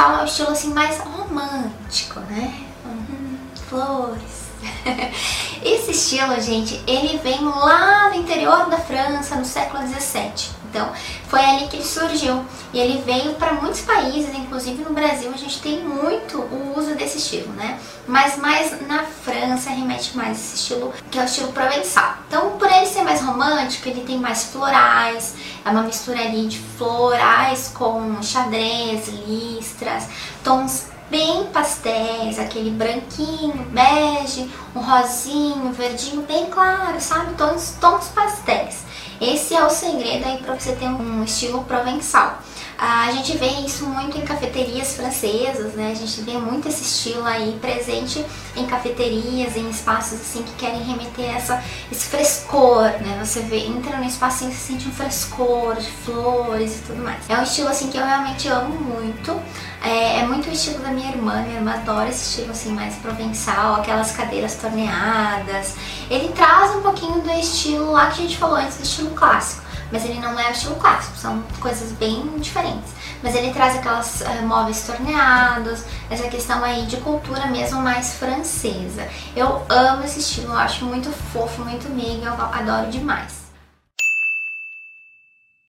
é um estilo assim mais romântico, né? Uhum, flores. Esse estilo, gente, ele vem lá no interior da França no século 17. Então, foi ali que ele surgiu. E ele veio para muitos países, inclusive no Brasil, a gente tem muito o uso desse estilo, né? Mas mais na França remete mais esse estilo, que é o estilo provençal. Então, por ele ser mais romântico, ele tem mais florais, é uma mistura ali de florais com xadrez, listras, tons bem pastéis, aquele branquinho, bege, um rosinho, verdinho bem claro, sabe? Tons, tons pastéis. Esse é o segredo aí para você ter um estilo provençal. A gente vê isso muito em cafeterias francesas, né? A gente vê muito esse estilo aí presente em cafeterias, em espaços assim que querem remeter essa, esse frescor, né? Você vê, entra no espacinho e se sente um frescor de flores e tudo mais. É um estilo assim que eu realmente amo muito. É, é, muito o estilo da minha irmã, minha irmã adora esse estilo assim mais provençal, aquelas cadeiras torneadas. Ele traz um pouquinho do estilo lá que a gente falou antes, do estilo clássico mas ele não é o estilo clássico, são coisas bem diferentes. Mas ele traz aquelas uh, móveis torneados, essa questão aí de cultura mesmo mais francesa. Eu amo esse estilo, eu acho muito fofo, muito meigo, eu adoro demais.